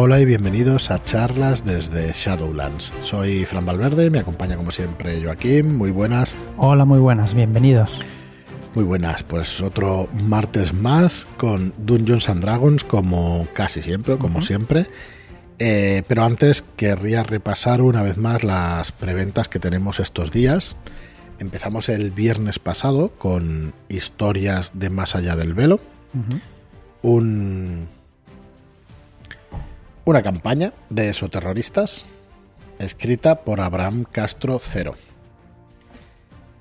Hola y bienvenidos a charlas desde Shadowlands. Soy Fran Valverde, me acompaña como siempre Joaquín. Muy buenas. Hola, muy buenas, bienvenidos. Muy buenas, pues otro martes más con Dungeons and Dragons como casi siempre, como siempre. Eh, pero antes querría repasar una vez más las preventas que tenemos estos días. Empezamos el viernes pasado con historias de Más allá del velo. Un, una campaña de esoterroristas escrita por Abraham Castro Cero.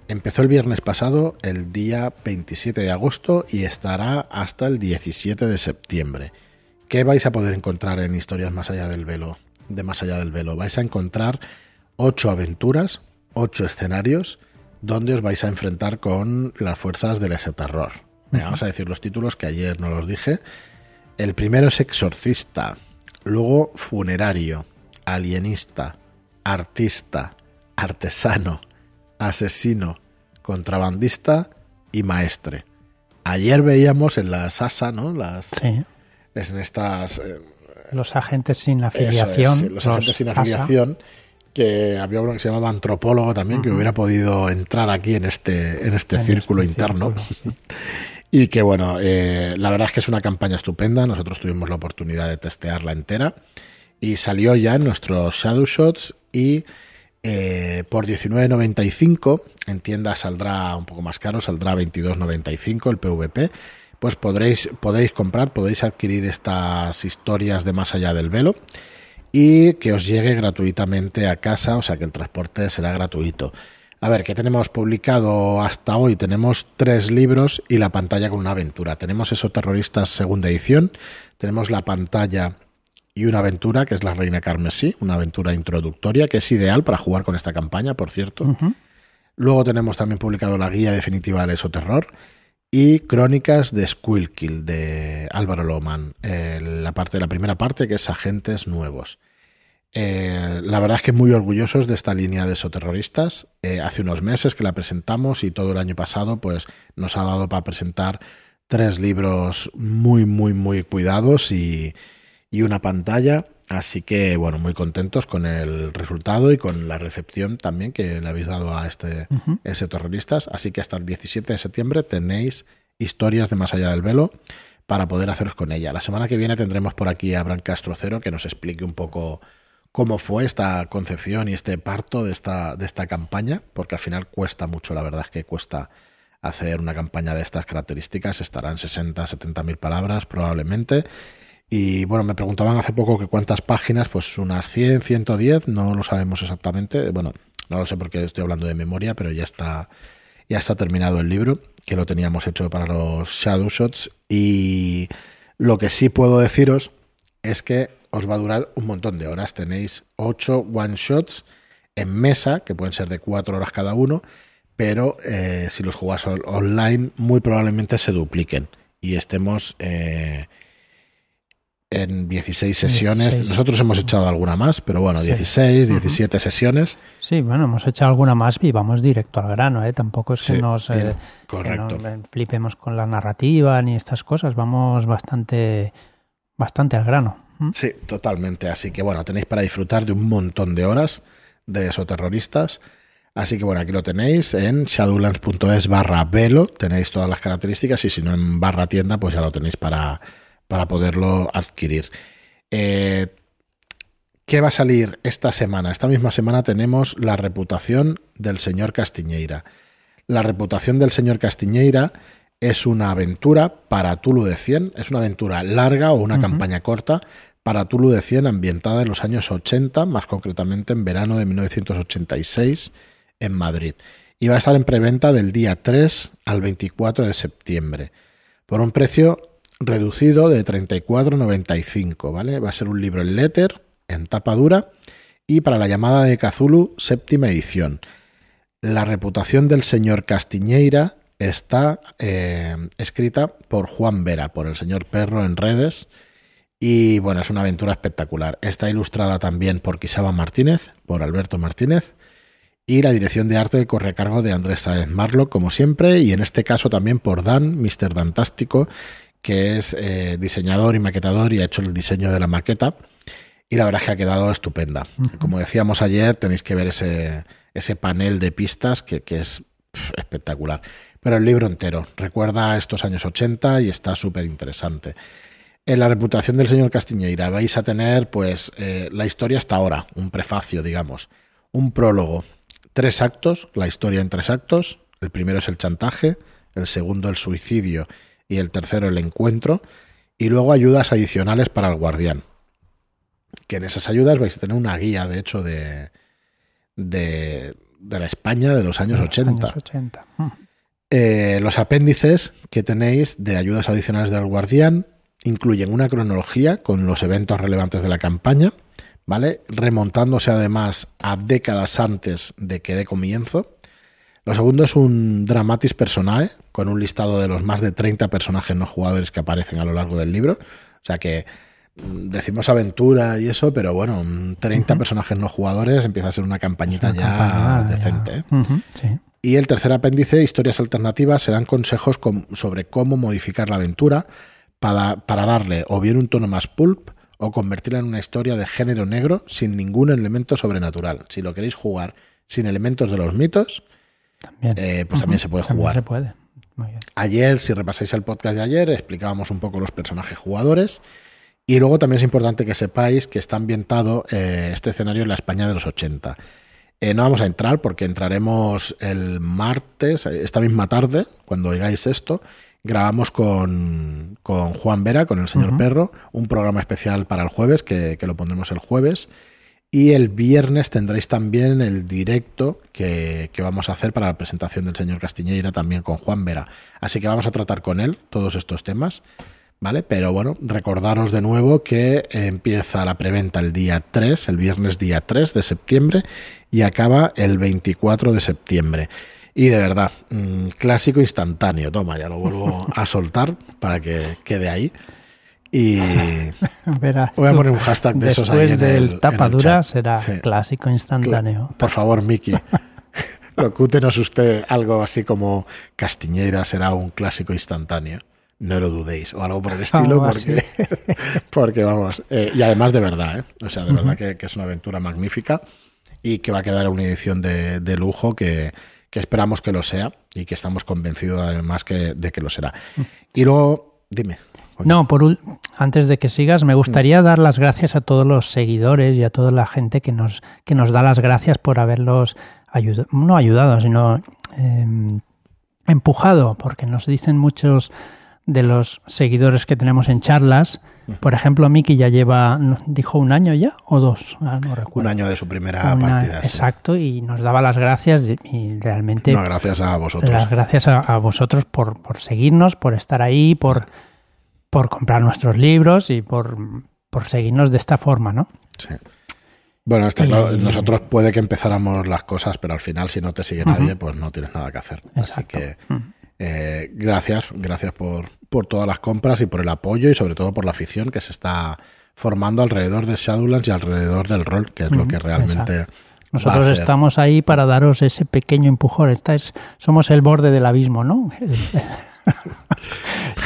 Empezó el viernes pasado, el día 27 de agosto, y estará hasta el 17 de septiembre. ¿Qué vais a poder encontrar en Historias Más Allá del Velo? De Más Allá del Velo. Vais a encontrar ocho aventuras, ocho escenarios, donde os vais a enfrentar con las fuerzas del ese terror. Vamos a decir los títulos que ayer no los dije. El primero es Exorcista, luego Funerario, Alienista, Artista, Artesano, Asesino, Contrabandista y Maestre. Ayer veíamos en la SASA, ¿no? Las, Sí. es en estas eh, Los agentes sin es, afiliación. sí, los agentes sin afiliación que había uno que se llamaba antropólogo también que hubiera podido entrar aquí en este en este En círculo este interno círculo, sí. y que bueno eh, la verdad es que es una campaña estupenda nosotros tuvimos la oportunidad de testearla entera y salió ya en nuestros Shadow Shots y eh, por 19.95 en tienda saldrá un poco más caro, saldrá 22.95 el PVP. Pues podréis, podéis comprar, podéis adquirir estas historias de más allá del velo y que os llegue gratuitamente a casa, o sea que el transporte será gratuito. A ver, ¿qué tenemos publicado hasta hoy? Tenemos tres libros y la pantalla con una aventura. Tenemos eso Terroristas segunda edición, tenemos la pantalla y una aventura que es la Reina Carmesí, una aventura introductoria que es ideal para jugar con esta campaña, por cierto. Luego tenemos también publicado la guía definitiva del Esoterror y Crónicas de Squilkill de Álvaro Loman, eh, la parte la primera parte que es Agentes Nuevos. Eh, la verdad es que muy orgullosos de esta línea de esoterroristas. Eh, hace unos meses que la presentamos y todo el año pasado pues nos ha dado para presentar tres libros muy muy muy cuidados y, y una pantalla. Así que, bueno, muy contentos con el resultado y con la recepción también que le habéis dado a este Ujú. ese terroristas. Así que hasta el 17 de septiembre tenéis historias de Más Allá del Velo para poder haceros con ella. La semana que viene tendremos por aquí a Bran Castro Cero que nos explique un poco cómo fue esta concepción y este parto de esta, de esta campaña, porque al final cuesta mucho, la verdad es que cuesta hacer una campaña de estas características, estarán 60, 70 mil palabras probablemente. Y bueno, me preguntaban hace poco que cuántas páginas, pues unas 100, 110, no lo sabemos exactamente. Bueno, no lo sé porque estoy hablando de memoria, pero ya está, ya está terminado el libro, que lo teníamos hecho para los Shadow Shots. Y lo que sí puedo deciros es que os va a durar un montón de horas. Tenéis 8 one shots en mesa, que pueden ser de 4 horas cada uno, pero eh, si los jugáis on- online, muy probablemente se dupliquen y estemos eh, en 16 sesiones. 16. Nosotros hemos echado alguna más, pero bueno, Sí. 16, 17 sesiones. Sí, bueno, hemos hecho alguna más y vamos directo al grano, ¿eh? Tampoco es que Sí, nos, eh, que correcto. no, eh, flipemos con la narrativa ni estas cosas, vamos bastante, bastante al grano. Sí, totalmente. Así que bueno, tenéis para disfrutar de un montón de horas de esoterroristas. Así que bueno, aquí lo tenéis en shadowlands.es barra velo, tenéis todas las características y si no en barra tienda, pues ya lo tenéis para, para poderlo adquirir. Eh, ¿Qué va a salir esta semana? Esta misma semana tenemos la reputación del señor Castiñeira. La reputación del señor Castiñeira es una aventura para Tulu de 100, es una aventura larga o una campaña corta para Tulu de 100 ambientada en los años 80, más concretamente en verano de 1986 en Madrid. Y va a estar en preventa del día 3 al 24 de septiembre por un precio reducido de 34,95, ¿vale? Va a ser un libro en letter, en tapa dura y para la llamada de Cthulhu, séptima edición. La reputación del señor Castiñeira está eh, escrita por Juan Vera, por el señor Perro en redes. Y bueno, es una aventura espectacular. Está ilustrada también por Quisaba Martínez, por Alberto Martínez. Y la dirección de arte corre a cargo de Andrés Sáez Marlock, como siempre. Y en este caso también por Dan, Mr. Dantástico, que es eh, diseñador y maquetador y ha hecho el diseño de la maqueta. y la verdad es que ha quedado estupenda. Como decíamos ayer, tenéis que ver ese, ese panel de pistas que, es espectacular. Pero el libro entero recuerda estos años 80 y está súper interesante. En la reputación del señor Castiñeira vais a tener pues eh, la historia hasta ahora, un prefacio, digamos, un prólogo, tres actos, la historia en tres actos. El primero es el chantaje, el segundo el suicidio y el tercero el encuentro. Y luego ayudas adicionales para el guardián. Que en esas ayudas vais a tener una guía, de hecho, de, de, la España de los años 80. Mm. Eh, los apéndices que tenéis de ayudas adicionales del guardián incluyen una cronología con los eventos relevantes de la campaña, ¿vale? Remontándose además a décadas antes de que dé comienzo. Lo segundo es un dramatis personae, con un listado de los más de 30 personajes no jugadores que aparecen a lo largo del libro. O sea que decimos aventura y eso, pero bueno, 30 personajes no jugadores empieza a ser una campañita ya decente. ¿eh? Y el tercer apéndice, historias alternativas, se dan consejos sobre cómo modificar la aventura para, para darle o bien un tono más pulp o convertirla en una historia de género negro sin ningún elemento sobrenatural. Si lo queréis jugar sin elementos de los mitos, también. Eh, pues también se puede jugar. Se puede. Ayer, si repasáis el podcast de ayer, explicábamos un poco los personajes jugadores y luego también es importante que sepáis que está ambientado eh, este escenario en la España de los 80. Eh, no vamos a entrar porque entraremos el martes, esta misma tarde, cuando oigáis esto. Grabamos con, Juan Vera, con el señor Perro, un programa especial para el jueves, que, lo pondremos el jueves. Y el viernes tendréis también el directo que, que, vamos a hacer para la presentación del señor Castiñeira también con Juan Vera. Así que vamos a tratar con él todos estos temas. ¿vale? Pero bueno, recordaros de nuevo que empieza la preventa el día 3, el viernes día 3 de septiembre y acaba el 24 de septiembre. Y de verdad, mm, clásico instantáneo. Toma, ya lo vuelvo a soltar para que quede ahí. Y voy a poner un hashtag de esos ahí en del el, tapadura será clásico instantáneo. Por favor, Miki. Locútenos usted algo así como Castiñera será un clásico instantáneo no lo dudéis, o algo por el estilo, porque, porque vamos, eh, y además de verdad, ¿eh? o sea, de verdad que, es una aventura magnífica y que va a quedar una edición de, lujo que, esperamos que lo sea y que estamos convencidos además que, de que lo será. Y luego, dime. No, por antes de que sigas, me gustaría dar las gracias a todos los seguidores y a toda la gente que nos, que nos da las gracias por haberlos ayudado, no ayudado, sino em, empujado, porque nos dicen muchos de los seguidores que tenemos en charlas. Por ejemplo, Miki ya lleva, dijo un año ya o dos, ah, no recuerdo. Un año de su primera partida. Exacto, y nos daba las gracias y realmente... No, gracias a vosotros. Las gracias a, vosotros por, por, seguirnos, por estar ahí, por, por comprar nuestros libros y por, por seguirnos de esta forma, ¿no? Sí. Bueno, nosotros puede que empezáramos las cosas, pero al final si no te sigue nadie, pues no tienes nada que hacer. Así que... Eh, gracias, gracias por, por todas las compras y por el apoyo y sobre todo por la afición que se está formando alrededor de Shadowlands y alrededor del rol, que es lo que realmente... Nosotros estamos ahí para daros ese pequeño empujón. Estáis, somos el borde del abismo, ¿no?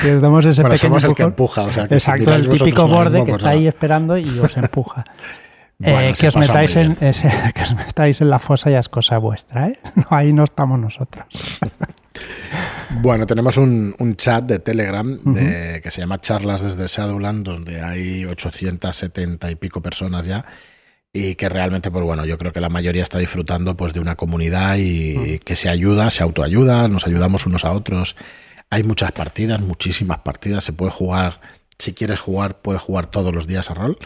y damos ese pequeño el que empuja. Exacto, el típico borde que pues está ahí esperando y os empuja. Eh, que, os metáis en, que os metáis en la fosa ya es cosa vuestra, ¿eh? ahí no estamos nosotros. Bueno, tenemos un, chat de Telegram que se llama Charlas desde Shadowland, donde hay 870 y pico personas ya y que realmente, pues bueno, yo creo que la mayoría está disfrutando pues de una comunidad y, que se ayuda, se autoayuda, nos ayudamos unos a otros. Hay muchas partidas, muchísimas partidas, se puede jugar, si quieres jugar, puedes jugar todos los días a rol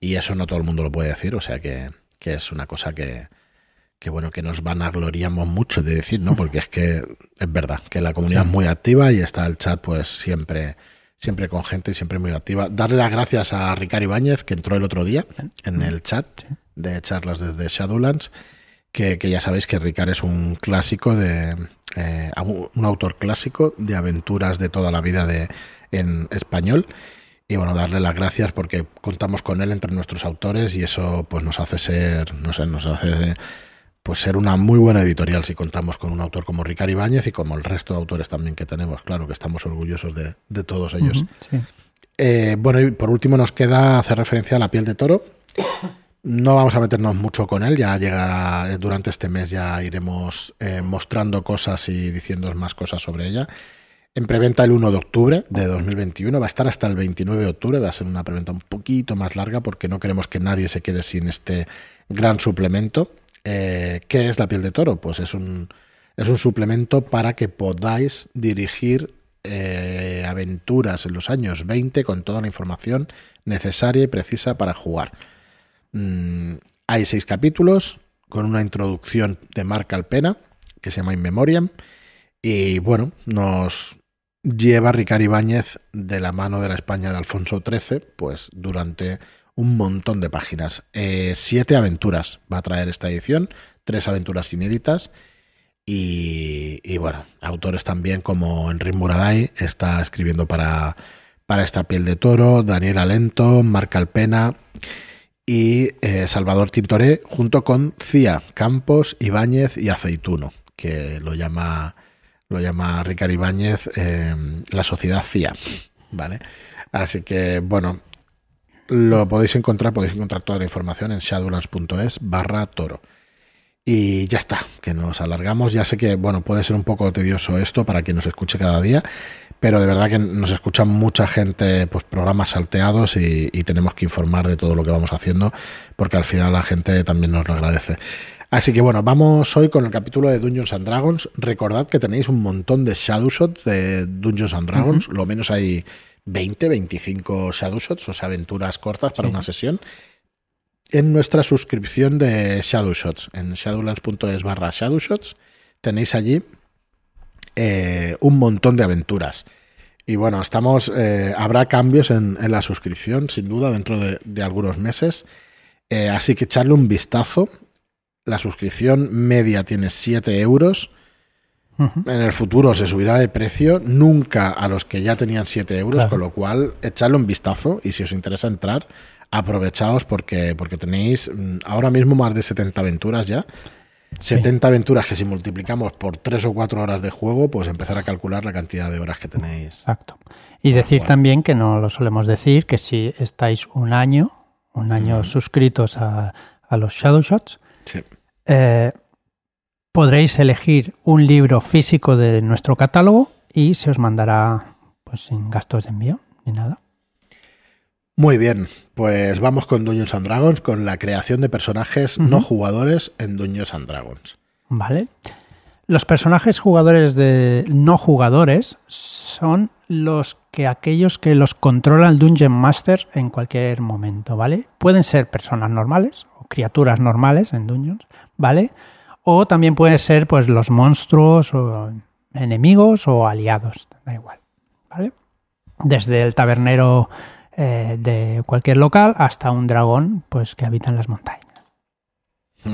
y eso no todo el mundo lo puede decir, o sea que es una cosa que, que bueno, que nos vanagloriamos mucho de decir, ¿no? Porque es que es verdad, que la comunidad es muy activa y está el chat pues siempre, siempre con gente, siempre muy activa. Darle las gracias a Ricardo Ibáñez, que entró el otro día en el chat de charlas desde Shadowlands, que, ya sabéis que Ricardo es un clásico de, eh, un autor clásico de aventuras de toda la vida de, en español. Y bueno, darle las gracias porque contamos con él entre nuestros autores y eso pues nos hace ser, no sé, nos hace pues ser una muy buena editorial si contamos con un autor como Ricardo Ibáñez y como el resto de autores también que tenemos. Claro que estamos orgullosos de, todos ellos. Eh, bueno, y por último nos queda hacer referencia a La piel de toro, No vamos a meternos mucho con él, ya llegará durante este mes, ya iremos eh, mostrando cosas y diciendo más cosas sobre ella. En preventa el 1 de octubre de 2021, va a estar hasta el 29 de octubre, va a ser una preventa un poquito más larga porque no queremos que nadie se quede sin este gran suplemento. Eh, ¿Qué es la piel de toro? Pues es un, es un suplemento para que podáis dirigir eh, aventuras en los años 20 con toda la información necesaria y precisa para jugar. Mm, hay seis capítulos con una introducción de Marc Alpena que se llama In Memoriam y bueno, nos lleva Ricard Ibáñez de la mano de la España de Alfonso XIII pues durante un montón de páginas. Eh, siete aventuras va a traer esta edición, tres aventuras inéditas y, bueno, autores también como Enrique Muraday está escribiendo para, para esta piel de toro, Daniel Alento, Marc Alpena y eh, Salvador Tintoré, junto con Cía, Campos, Ibáñez y Aceituno, que lo llama, lo llama Ricard Ibáñez eh, la sociedad Cía. ¿Vale? Así que, bueno, lo podéis encontrar, podéis encontrar toda la información en shadowlands.es barra toro. Y ya está, que nos alargamos. Ya sé que, bueno, puede ser un poco tedioso esto para quien nos escuche cada día, pero de verdad que nos escucha mucha gente, pues programas salteados y, tenemos que informar de todo lo que vamos haciendo, porque al final la gente también nos lo agradece. Así que bueno, vamos hoy con el capítulo de Dungeons and Dragons. Recordad que tenéis un montón de shadow shots de Dungeons and Dragons, lo menos hay 20, 25 shadow shots, o sea, aventuras cortas para una sesión en nuestra suscripción de Shadowshots. En shadowlands.es barra Shadowshots tenéis allí eh, un montón de aventuras. Y bueno, estamos. Eh, habrá cambios en, la suscripción, sin duda, dentro de, algunos meses. Eh, así que echarle un vistazo. La suscripción media tiene 7 euros. En el futuro se subirá de precio, nunca a los que ya tenían 7 euros, con lo cual echarle un vistazo y si os interesa entrar, aprovechaos porque, porque tenéis mm, ahora mismo más de 70 aventuras ya. 70 aventuras que si multiplicamos por 3 o 4 horas de juego, pues empezar a calcular la cantidad de horas que tenéis. Exacto. Y decir también, que no lo solemos decir, que si estáis un año, un año suscritos a, a, los Shadow Shots, eh, podréis elegir un libro físico de nuestro catálogo y se os mandará pues sin gastos de envío ni nada. Muy bien, pues vamos con Dungeons and Dragons, con la creación de personajes no jugadores en Dungeons and Dragons. Vale. Los personajes jugadores de no jugadores son los que aquellos que los controla el Dungeon Master en cualquier momento, ¿vale? Pueden ser personas normales o criaturas normales en Dungeons, ¿vale? O también pueden ser pues los monstruos o enemigos o aliados, da igual, ¿vale? Desde el tabernero eh, de cualquier local hasta un dragón pues que habita en las montañas.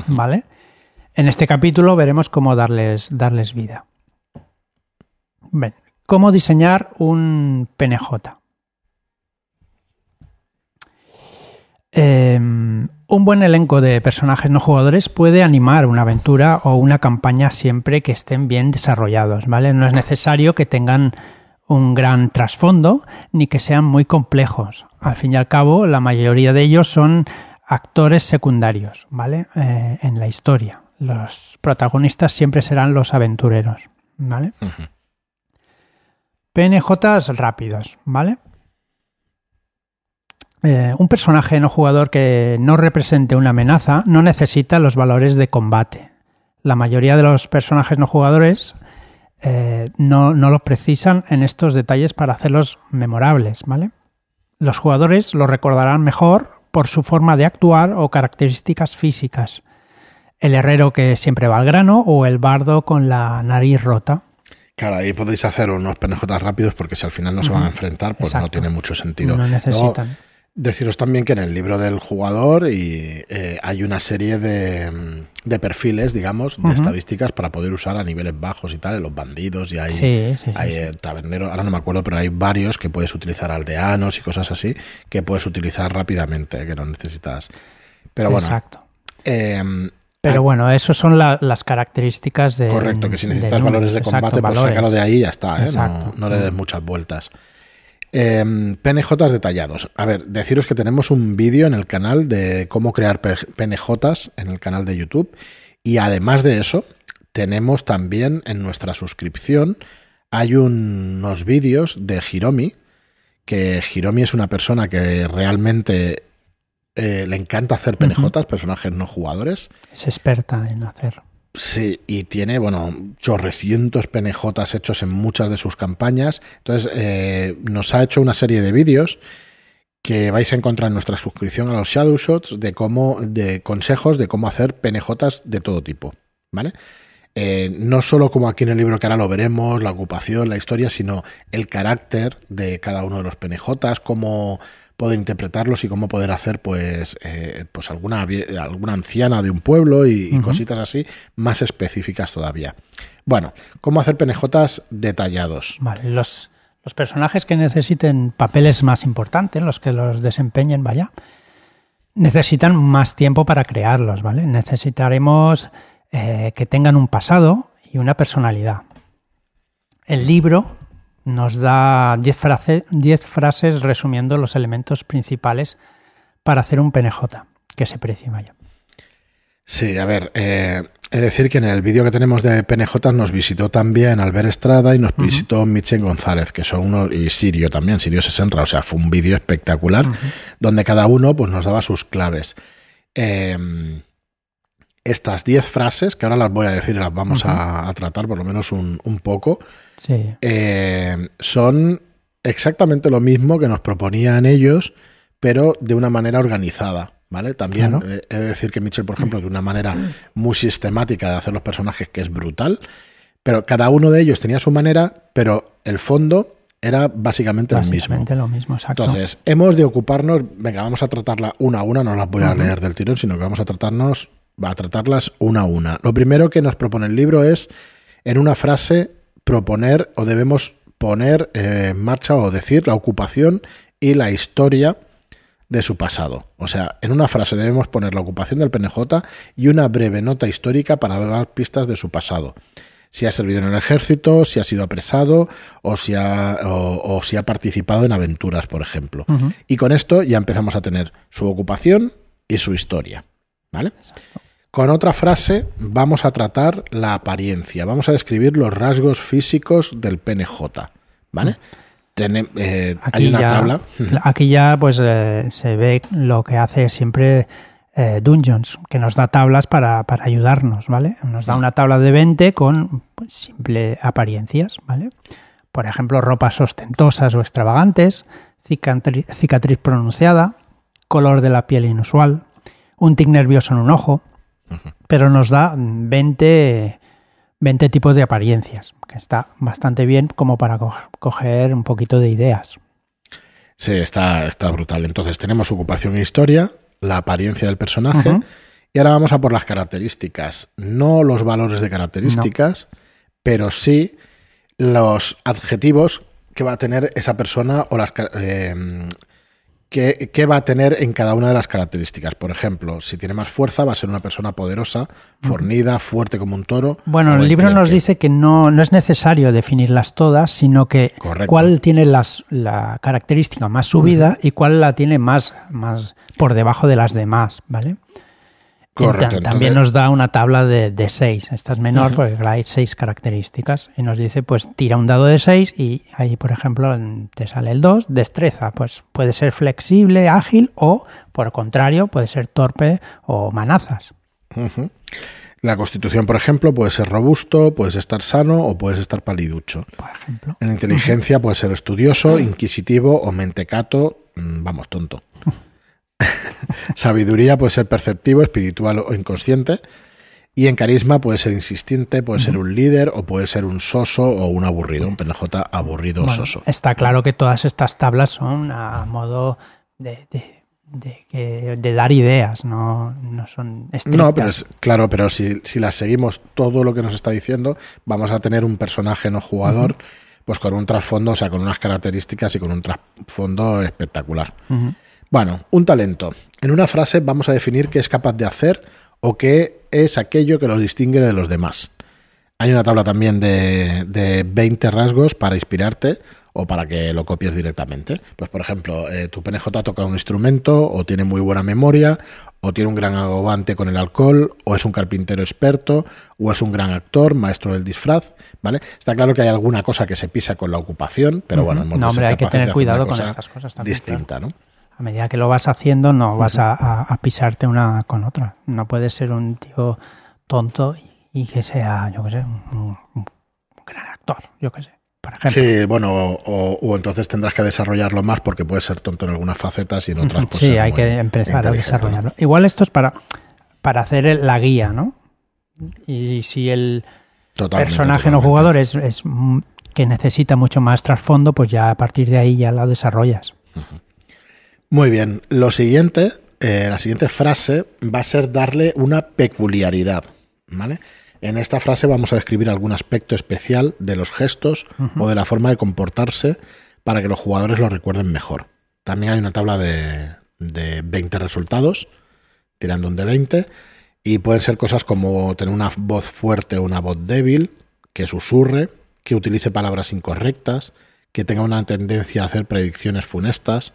¿Vale? En este capítulo veremos cómo darles, darles vida. ¿Cómo diseñar un PNJ? Em, un buen elenco de personajes no jugadores puede animar una aventura o una campaña siempre que estén bien desarrollados, ¿vale? No es necesario que tengan un gran trasfondo ni que sean muy complejos. Al fin y al cabo, la mayoría de ellos son actores secundarios, ¿vale? Eh, en la historia. Los protagonistas siempre serán los aventureros, ¿vale? PNJs rápidos, ¿vale? Eh, un personaje no jugador que no represente una amenaza no necesita los valores de combate. La mayoría de los personajes no jugadores eh, no, no lo precisan en estos detalles para hacerlos memorables, ¿vale? Los jugadores lo recordarán mejor por su forma de actuar o características físicas. El herrero que siempre va al grano o el bardo con la nariz rota. Claro, ahí podéis hacer unos penejotas rápidos porque si al final no se van a enfrentar, pues no tiene mucho sentido. No necesitan. Deciros también que en el libro del jugador y, eh, hay una serie de, de perfiles, digamos, de estadísticas para poder usar a niveles bajos y tal, en los bandidos y hay, hay eh, taberneros, ahora no me acuerdo, pero hay varios que puedes utilizar aldeanos y cosas así que puedes utilizar rápidamente, que no necesitas. Pero bueno. Exacto. Em, pero bueno, eso son las características de. Correcto, que si necesitas valores de combate, pues sácalo de ahí y ya está, ¿eh? no, no, le des muchas vueltas. Em, PNJs detallados. A ver, deciros que tenemos un vídeo en el canal de cómo crear PNJs en el canal de YouTube. Y además de eso, tenemos también en nuestra suscripción, hay unos vídeos de Hiromi, que Hiromi es una persona que realmente eh, le encanta hacer PNJs, personajes no jugadores. Es experta en hacerlo. Sí, y tiene, bueno, chorrecientos PNJs hechos en muchas de sus campañas. Entonces, eh, nos ha hecho una serie de vídeos que vais a encontrar en nuestra suscripción a los Shadow Shots de cómo, de consejos de cómo hacer PNJs de todo tipo, ¿vale? Eh, no solo como aquí en el libro que ahora lo veremos, la ocupación, la historia, sino el carácter de cada uno de los PNJs, cómo poder interpretarlos y cómo poder hacer pues, eh, pues alguna, alguna anciana de un pueblo y, cositas así más específicas todavía. Bueno, cómo hacer penejotas detallados. Vale, los, los personajes que necesiten papeles más importantes, los que los desempeñen, vaya, necesitan más tiempo para crearlos, ¿vale? Necesitaremos eh, que tengan un pasado y una personalidad. El libro nos da 10 frases resumiendo los elementos principales para hacer un PNJ que se precie vaya. Sí, a ver, eh, es decir que en el vídeo que tenemos de PNJ nos visitó también Albert Estrada y nos visitó Michel González, que son uno, y Sirio también, Sirio Sesenra, o sea, fue un vídeo espectacular donde cada uno pues, nos daba sus claves. Em, estas 10 frases, que ahora las voy a decir y las vamos a, tratar por lo menos un, un poco, eh, son exactamente lo mismo que nos proponían ellos, pero de una manera organizada. ¿Vale? También eh, he de decir que Mitchell, por ejemplo, de una manera muy sistemática de hacer los personajes que es brutal, pero cada uno de ellos tenía su manera, pero el fondo era básicamente, básicamente lo mismo. Entonces, hemos de ocuparnos, venga, vamos a tratarla una a una, no las voy a leer del tirón, sino que vamos a tratarnos, a tratarlas una a una. Lo primero que nos propone el libro es, en una frase, proponer o debemos poner en marcha o decir la ocupación y la historia de su pasado. O sea, en una frase debemos poner la ocupación del PNJ y una breve nota histórica para dar pistas de su pasado. Si ha servido en el ejército, si ha sido apresado o si ha, o, si ha participado en aventuras, por ejemplo. Y con esto ya empezamos a tener su ocupación y su historia. ¿Vale? Con otra frase vamos a tratar la apariencia, vamos a describir los rasgos físicos del PNJ, ¿vale? Eh, aquí hay una ya, tabla. Aquí ya pues eh, se ve lo que hace siempre eh, Dungeons, que nos da tablas para, ayudarnos, ¿vale? Nos da una tabla de 20 con pues, simple apariencias, ¿vale? Por ejemplo, ropas ostentosas o extravagantes, cicatriz pronunciada, color de la piel inusual, un tic nervioso en un ojo, pero nos da 20, 20 tipos de apariencias, que está bastante bien como para coger un poquito de ideas. Sí, está, está brutal. Entonces tenemos ocupación e historia, la apariencia del personaje, y ahora vamos a por las características. No los valores de características, pero sí los adjetivos que va a tener esa persona o las, eh, ¿Qué, va a tener en cada una de las características. Por ejemplo, si tiene más fuerza, va a ser una persona poderosa, fornida, fuerte como un toro. Bueno, el libro nos dice que no, no es necesario definirlas todas, sino que cuál tiene las, la característica más subida y cuál la tiene más, más por debajo de las demás, ¿vale? Correcto, también nos da una tabla de, de seis. Esta es menor porque hay seis características. Y nos dice, pues tira un dado de seis y ahí, por ejemplo, te sale el 2, destreza. Pues puede ser flexible, ágil o, por el contrario, puede ser torpe o manazas. La constitución, por ejemplo, puede ser robusto, puedes estar sano o puedes estar paliducho. Por ejemplo. En inteligencia puede ser estudioso, inquisitivo o mentecato, mm, vamos, tonto. Sabiduría puede ser perceptivo, espiritual o inconsciente. Y en carisma puede ser insistente, puede ser un líder o puede ser un soso o un aburrido, un PNJ aburrido o soso. Está claro que todas estas tablas son a modo de, de, dar ideas, no, no son estrictas. No, pero es, claro, pero si, si, las seguimos todo lo que nos está diciendo, vamos a tener un personaje no jugador, pues con un trasfondo, o sea, con unas características y con un trasfondo espectacular. Bueno, un talento. En una frase vamos a definir qué es capaz de hacer o qué es aquello que lo distingue de los demás. Hay una tabla también de, 20 rasgos para inspirarte o para que lo copies directamente. Pues, por ejemplo, eh, tu PNJ toca un instrumento, o tiene muy buena memoria, o tiene un gran agobante con el alcohol, o es un carpintero experto, o es un gran actor, maestro del disfraz, ¿vale? Está claro que hay alguna cosa que se pisa con la ocupación, pero bueno, no, hombre, hay que tener cuidado con estas cosas también. Distinta, ¿no? A medida que lo vas haciendo, no vas a, pisarte una con otra. No puedes ser un tío tonto y, que sea, yo qué sé, un, un gran actor, yo qué sé. Sí, bueno, o, entonces tendrás que desarrollarlo más porque puede ser tonto en algunas facetas y en otras pues, Sí, hay que empezar a desarrollarlo. Igual esto es para, para hacer la guía, ¿no? Y si el personaje no jugador es, que necesita mucho más trasfondo, pues ya a partir de ahí ya lo desarrollas. Muy bien. Lo siguiente, eh, la siguiente frase va a ser darle una peculiaridad, ¿vale? En esta frase vamos a describir algún aspecto especial de los gestos o de la forma de comportarse para que los jugadores lo recuerden mejor. También hay una tabla de, de 20 resultados, tirando un de 20, y pueden ser cosas como tener una voz fuerte o una voz débil, que susurre, que utilice palabras incorrectas, que tenga una tendencia a hacer predicciones funestas,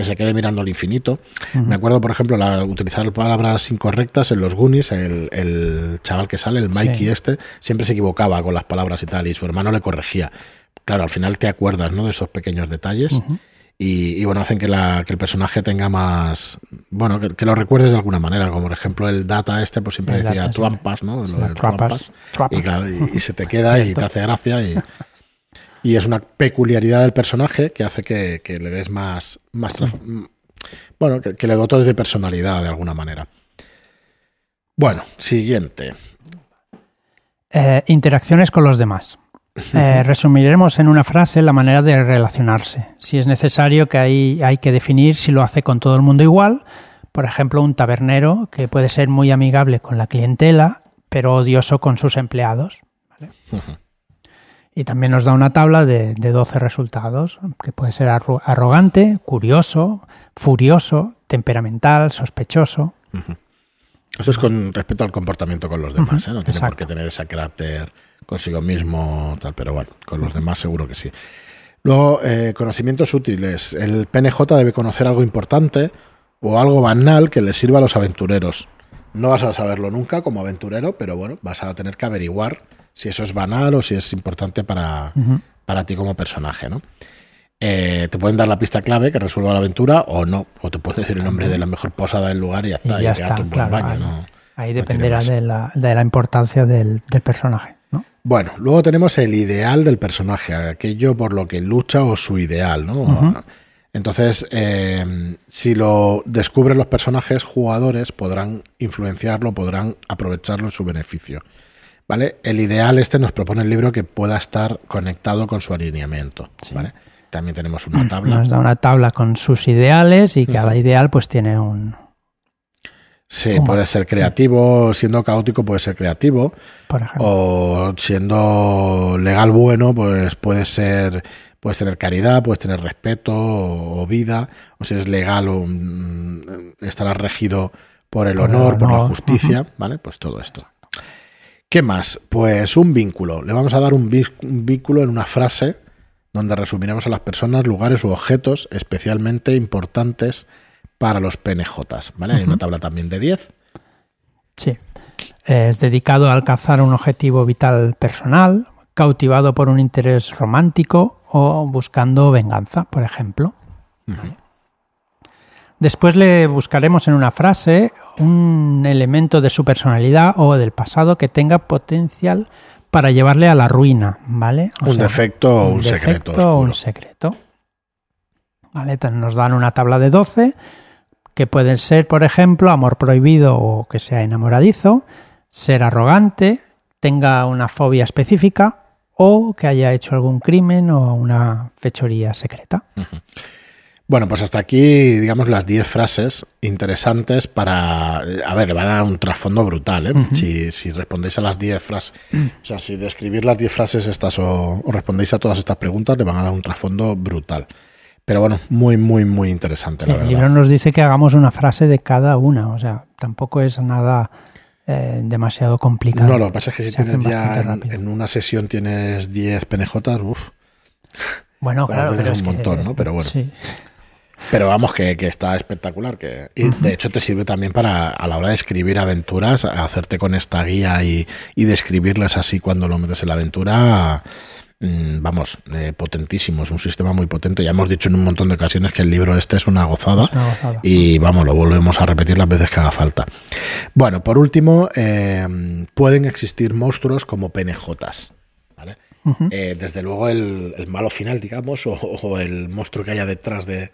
que se quede mirando al infinito. Me acuerdo, por ejemplo, la, utilizar palabras incorrectas en los Goonies, el, chaval que sale, el Mikey este, siempre se equivocaba con las palabras y tal, y su hermano le corregía. Claro, al final te acuerdas ¿no? de esos pequeños detalles. y, bueno, hacen que, la, que, el personaje tenga más. Bueno, que, lo recuerdes de alguna manera. Como por ejemplo el data este, pues siempre decía trampas, ¿no? Y, y, se te queda y te hace gracia. Y, y es una peculiaridad del personaje que hace que, le des más. más bueno, que, le dotes de personalidad de alguna manera. Bueno, siguiente. Eh, interacciones con los demás. Eh, resumiremos en una frase la manera de relacionarse. Si es necesario que hay, hay que definir si lo hace con todo el mundo igual. Por ejemplo, un tabernero que puede ser muy amigable con la clientela, pero odioso con sus empleados. ¿vale? Y también nos da una tabla de, de 12 resultados, que puede ser arrogante, curioso, furioso, temperamental, sospechoso. Eso es con respecto al comportamiento con los demás, ¿eh? no tiene por qué tener ese carácter consigo mismo, tal, pero bueno, con los demás seguro que sí. Luego, eh, conocimientos útiles. El PNJ debe conocer algo importante o algo banal que le sirva a los aventureros. No vas a saberlo nunca como aventurero, pero bueno, vas a tener que averiguar si eso es banal o si es importante para, para ti como personaje, ¿no? Eh, te pueden dar la pista clave que resuelva la aventura o no, o te pueden decir el nombre de la mejor posada del lugar y ya está, y, ya está, un buen baño, ahí, dependerá de, la, de, la, importancia del, personaje. ¿no? Bueno, luego tenemos el ideal del personaje, aquello por lo que lucha o su ideal, ¿no? Entonces, eh, si lo descubren los personajes, jugadores podrán influenciarlo, podrán aprovecharlo en su beneficio. ¿Vale? El ideal este nos propone el libro que pueda estar conectado con su alineamiento, ¿vale? También tenemos una tabla. Nos da una tabla con sus ideales y cada ideal pues tiene un... Sí, puede ser creativo, siendo caótico puede ser creativo. Por ejemplo. O siendo legal bueno, pues puede ser puedes tener caridad, puedes tener respeto o, vida, o si eres legal o mm, estarás regido por el honor, por, la justicia, ¿vale? Pues todo esto. ¿Qué más? Pues un vínculo. Le vamos a dar un, vínculo en una frase donde resumiremos a las personas, lugares u objetos especialmente importantes para los PNJs. ¿vale? Hay una tabla también de 10. Sí. Es dedicado a alcanzar un objetivo vital personal, cautivado por un interés romántico o buscando venganza, por ejemplo. Después le buscaremos en una frase un elemento de su personalidad o del pasado que tenga potencial para llevarle a la ruina, ¿vale? un defecto o un, secreto. O un secreto. ¿Vale? Nos dan una tabla de 12 que pueden ser, por ejemplo, amor prohibido o que sea enamoradizo, ser arrogante, tenga una fobia específica o que haya hecho algún crimen o una fechoría secreta. Bueno, pues hasta aquí, digamos, las 10 frases interesantes para... A ver, le va a dar un trasfondo brutal, ¿eh? si, si, respondéis a las 10 frases, o sea, si describir las 10 frases estas o, respondéis a todas estas preguntas, le van a dar un trasfondo brutal. Pero bueno, muy, muy, muy interesante, la verdad. El libro nos dice que hagamos una frase de cada una, o sea, tampoco es nada eh, demasiado complicado. No, lo que pasa es que si tienes ya en, una sesión tienes 10 PNJs, uff Bueno, claro, pero es un montón, ¿no? Pero bueno. Pero vamos, que, está espectacular. Que, y de hecho te sirve también para, a la hora de escribir aventuras, hacerte con esta guía y, y describirlas así cuando lo metes en la aventura. Mm, vamos, eh, potentísimo, es un sistema muy potente. Ya hemos dicho en un montón de ocasiones que el libro este es una gozada, y vamos, lo volvemos a repetir las veces que haga falta. Bueno, por último, eh, pueden existir monstruos como. ¿vale? Eh, desde luego el, malo final, digamos, o, el monstruo que haya detrás de,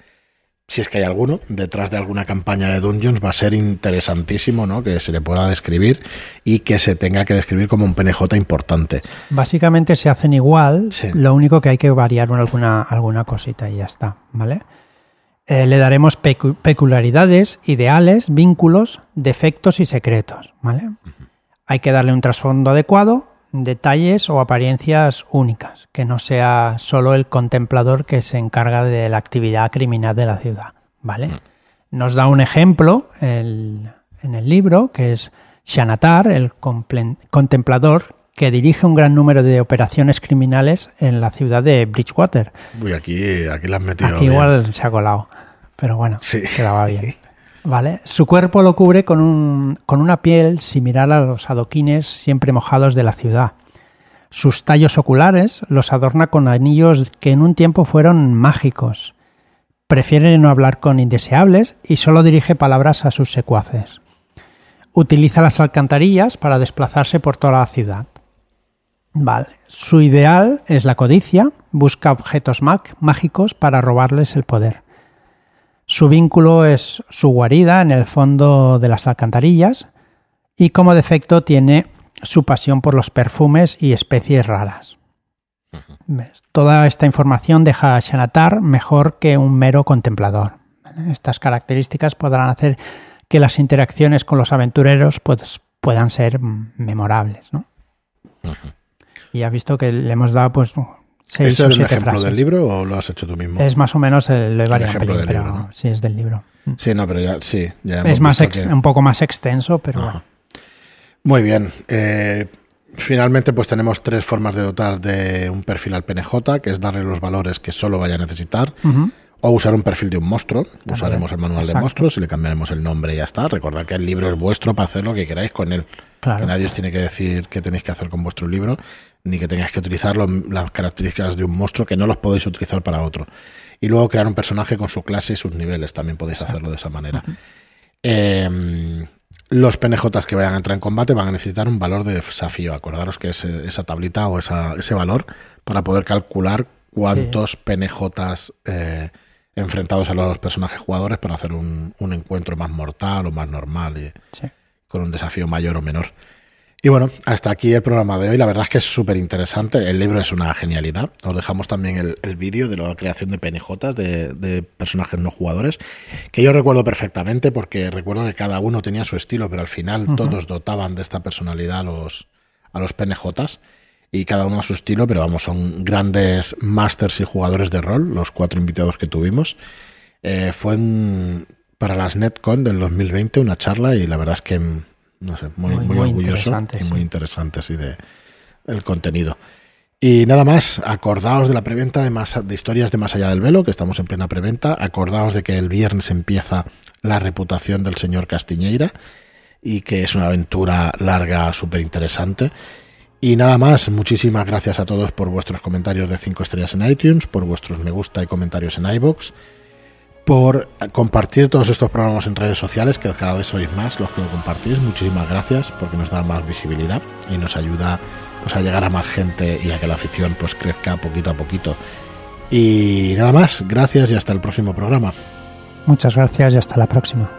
si es que hay alguno, detrás de alguna campaña de Dungeons, va a ser interesantísimo, ¿no? Que se le pueda describir y que se tenga que describir como un PNJ importante. Básicamente se hacen igual, lo único que hay que variar alguna, alguna cosita y ya está, ¿vale? Eh, le daremos peculiaridades, ideales, vínculos, defectos y secretos, ¿vale? Hay que darle un trasfondo adecuado, detalles o apariencias únicas, que no sea solo el contemplador que se encarga de la actividad criminal de la ciudad, ¿vale? Mm. Nos da un ejemplo en el libro, que es Shanatar, el contemplador que dirige un gran número de operaciones criminales en la ciudad de Bridgewater. Uy, aquí, aquí la has metido. Aquí igual se ha colado, pero bueno, quedaba bien. ¿vale? Su cuerpo lo cubre con, un, con una piel similar a los adoquines siempre mojados de la ciudad. Sus tallos oculares los adorna con anillos que en un tiempo fueron mágicos. Prefiere no hablar con indeseables y solo dirige palabras a sus secuaces. Utiliza las alcantarillas para desplazarse por toda la ciudad. Vale. Su ideal es la codicia, busca objetos mágicos para robarles el poder. Su vínculo es su guarida en el fondo de las alcantarillas y como defecto tiene su pasión por los perfumes y especies raras. Toda esta información deja a Shanatar mejor que un mero contemplador. Estas características podrán hacer que las interacciones con los aventureros pues, puedan ser memorables. Y has visto que le hemos dado pues ¿Este es el ejemplo del libro o lo has hecho tú mismo? Es más o menos el, el ejemplo del libro, Sí, es del libro. Mm. Sí, no, pero ya, sí. es más un poco más extenso, pero bueno. Muy bien. Eh, finalmente, pues tenemos tres formas de dotar de un perfil al PNJ, que es darle los valores que solo vaya a necesitar. O usar un perfil de un monstruo. Usaremos el manual de monstruos y le cambiaremos el nombre y ya está. Recordad que el libro es vuestro para hacer lo que queráis con él. Que nadie os tiene que decir qué tenéis que hacer con vuestro libro ni que tengáis que utilizar las características de un monstruo que no los podéis utilizar para otro. Y luego crear un personaje con su clase y sus niveles, también podéis hacerlo de esa manera. Em, los PNJs que vayan a entrar en combate van a necesitar un valor de desafío. Acordaros que es esa tablita o ese valor para poder calcular cuántos PNJs eh, enfrentados a los personajes jugadores para hacer un, encuentro más mortal o más normal y con un desafío mayor o menor. Y bueno, hasta aquí el programa de hoy. La verdad es que es súper interesante. El libro es una genialidad. Os dejamos también el, vídeo de la creación de PNJ, de, personajes no jugadores, que yo recuerdo perfectamente porque recuerdo que cada uno tenía su estilo, pero al final todos dotaban de esta personalidad a los, a los PNJs y cada uno a su estilo, pero vamos, son grandes masters y jugadores de rol, los cuatro invitados que tuvimos. Eh, fue para las NetCon del 2020 una charla y la verdad es que no sé, muy, muy, orgulloso y muy interesante así de el contenido. Y nada más, acordaos de la preventa de, más, de historias de Más allá del velo, que estamos en plena preventa. Acordaos de que el viernes empieza la reputación del señor Castiñeira y que es una aventura larga, súper interesante. Y nada más, muchísimas gracias a todos por vuestros comentarios de 5 estrellas en iTunes, por vuestros me gusta y comentarios en iBox por compartir todos estos programas en redes sociales, que cada vez sois más los que lo compartís. Muchísimas gracias porque nos da más visibilidad y nos ayuda pues, a llegar a más gente y a que la afición pues, crezca poquito a poquito. Y nada más, gracias y hasta el próximo programa. Muchas gracias y hasta la próxima.